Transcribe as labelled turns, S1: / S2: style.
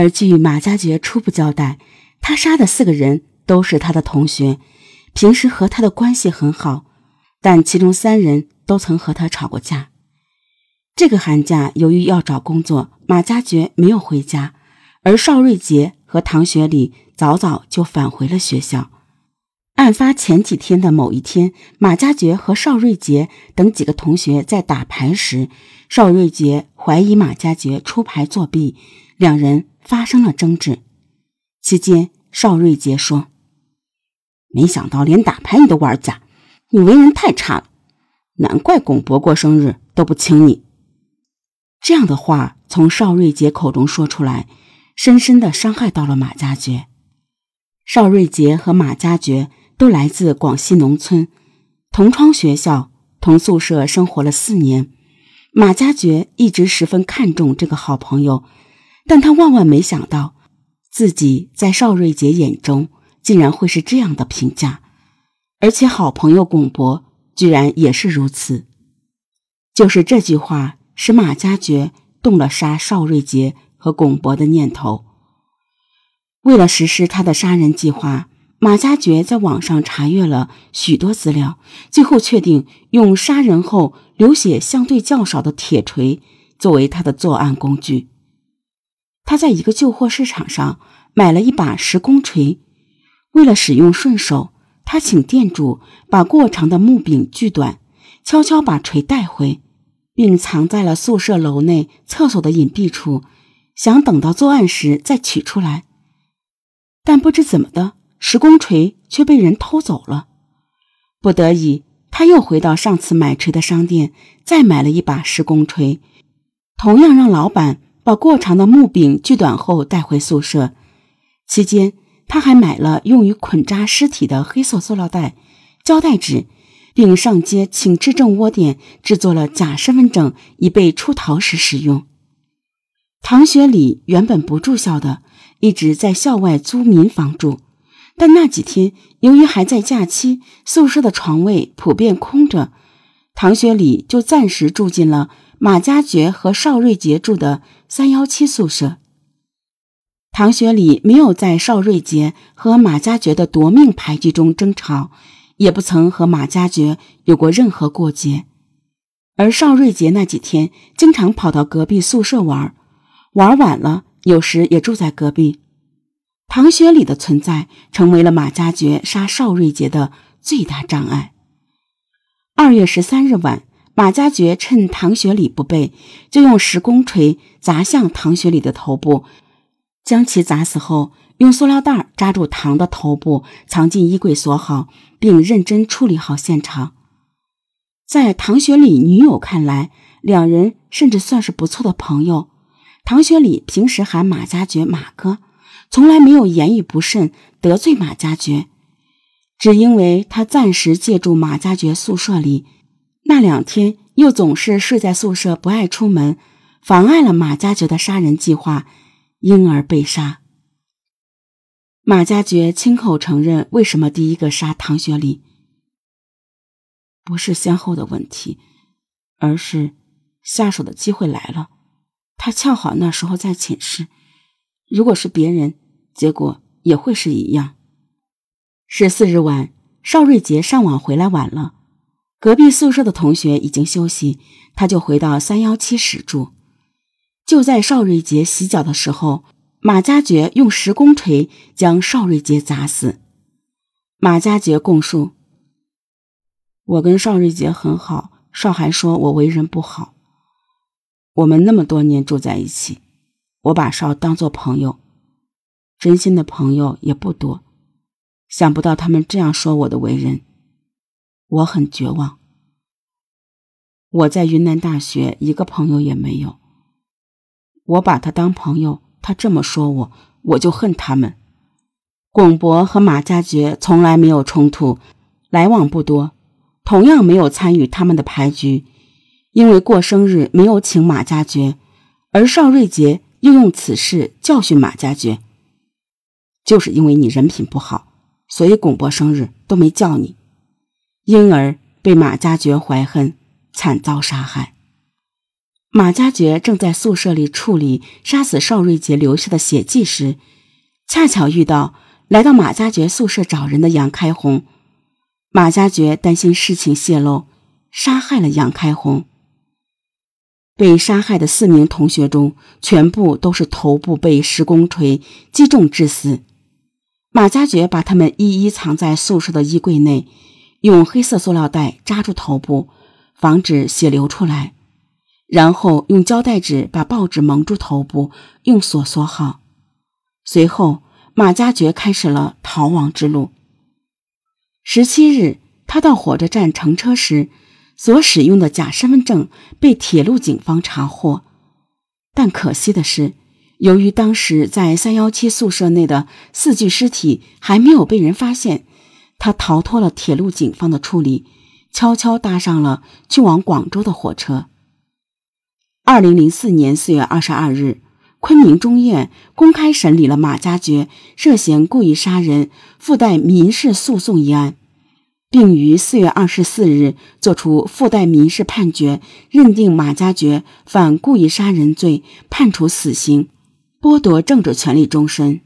S1: 而据马家爵初步交代，他杀的四个人都是他的同学，平时和他的关系很好，但其中三人都曾和他吵过架。这个寒假，由于要找工作，马家爵没有回家，而邵瑞杰和唐学礼早早就返回了学校。案发前几天的某一天，马家爵和邵瑞杰等几个同学在打牌时，邵瑞杰怀疑马家爵出牌作弊，两人发生了争执。期间，邵瑞杰说：“没想到连打牌你都玩假，你为人太差了，难怪巩博过生日都不请你。”这样的话从邵瑞杰口中说出来，深深的伤害到了马家爵。邵瑞杰和马家爵。都来自广西农村，同窗学校，同宿舍生活了四年。马家爵一直十分看重这个好朋友，但他万万没想到，自己在邵瑞杰眼中竟然会是这样的评价，而且好朋友巩博居然也是如此。就是这句话，使马家爵动了杀邵瑞杰和巩博的念头。为了实施他的杀人计划。马家爵在网上查阅了许多资料，最后确定用杀人后流血相对较少的铁锤作为他的作案工具。他在一个旧货市场上买了一把石工锤，为了使用顺手，他请店主把过长的木柄锯短，悄悄把锤带回，并藏在了宿舍楼内厕所的隐蔽处，想等到作案时再取出来。但不知怎么的。石工锤却被人偷走了，不得已，他又回到上次买锤的商店，再买了一把石工锤，同样让老板把过长的木柄锯短后带回宿舍。期间，他还买了用于捆扎尸体的黑色塑料袋、胶带纸，并上街请质证窝点制作了假身份证，以备出逃时使用。唐学礼原本不住校的，一直在校外租民房住。但那几天，由于还在假期，宿舍的床位普遍空着，唐学礼就暂时住进了马家爵和邵瑞杰住的三幺七宿舍。唐学礼没有在邵瑞杰和马家爵的夺命牌局中争吵，也不曾和马家爵有过任何过节，而邵瑞杰那几天经常跑到隔壁宿舍玩，玩晚了，有时也住在隔壁。唐学礼的存在成为了马家爵杀邵瑞杰的最大障碍。二月十三日晚，马家爵趁唐学礼不备，就用石工锤砸向唐学礼的头部，将其砸死后，用塑料袋扎住唐的头部，藏进衣柜锁好，并认真处理好现场。在唐学礼女友看来，两人甚至算是不错的朋友。唐学礼平时喊马家爵马哥。从来没有言语不慎得罪马家爵，只因为他暂时借住马家爵宿舍里，那两天又总是睡在宿舍不爱出门，妨碍了马家爵的杀人计划，因而被杀。马家爵亲口承认，为什么第一个杀唐学礼，不是先后的问题，而是下手的机会来了，他恰好那时候在寝室，如果是别人。结果也会是一样。十四日晚，邵瑞杰上网回来晚了，隔壁宿舍的同学已经休息，他就回到三幺七室住。就在邵瑞杰洗脚的时候，马家爵用石工锤将邵瑞杰砸死。马家爵供述：“我跟邵瑞杰很好，邵还说我为人不好。我们那么多年住在一起，我把邵当做朋友。”真心的朋友也不多，想不到他们这样说我的为人，我很绝望。我在云南大学一个朋友也没有，我把他当朋友，他这么说我，我就恨他们。巩博和马家爵从来没有冲突，来往不多，同样没有参与他们的牌局，因为过生日没有请马家爵，而邵瑞杰又用此事教训马家爵。就是因为你人品不好，所以巩博生日都没叫你，因而被马家爵怀恨，惨遭杀害。马加爵正在宿舍里处理杀死邵瑞杰留下的血迹时，恰巧遇到来到马加爵宿舍找人的杨开红。马加爵担心事情泄露，杀害了杨开红。被杀害的四名同学中，全部都是头部被石工锤击中致死。马加爵把他们一一藏在宿舍的衣柜内，用黑色塑料袋扎住头部，防止血流出来。然后用胶带纸把报纸蒙住头部，用锁锁好。随后，马加爵开始了逃亡之路。十七日，他到火车站乘车时，所使用的假身份证被铁路警方查获。但可惜的是，由于当时在三幺七宿舍内的四具尸体还没有被人发现，他逃脱了铁路警方的处理，悄悄搭上了去往广州的火车。二零零四年四月二十二日，昆明中院公开审理了马加爵涉嫌故意杀人附带民事诉讼一案，并于四月二十四日作出附带民事判决，认定马加爵犯故意杀人罪，判处死刑，剥夺政治权利终身。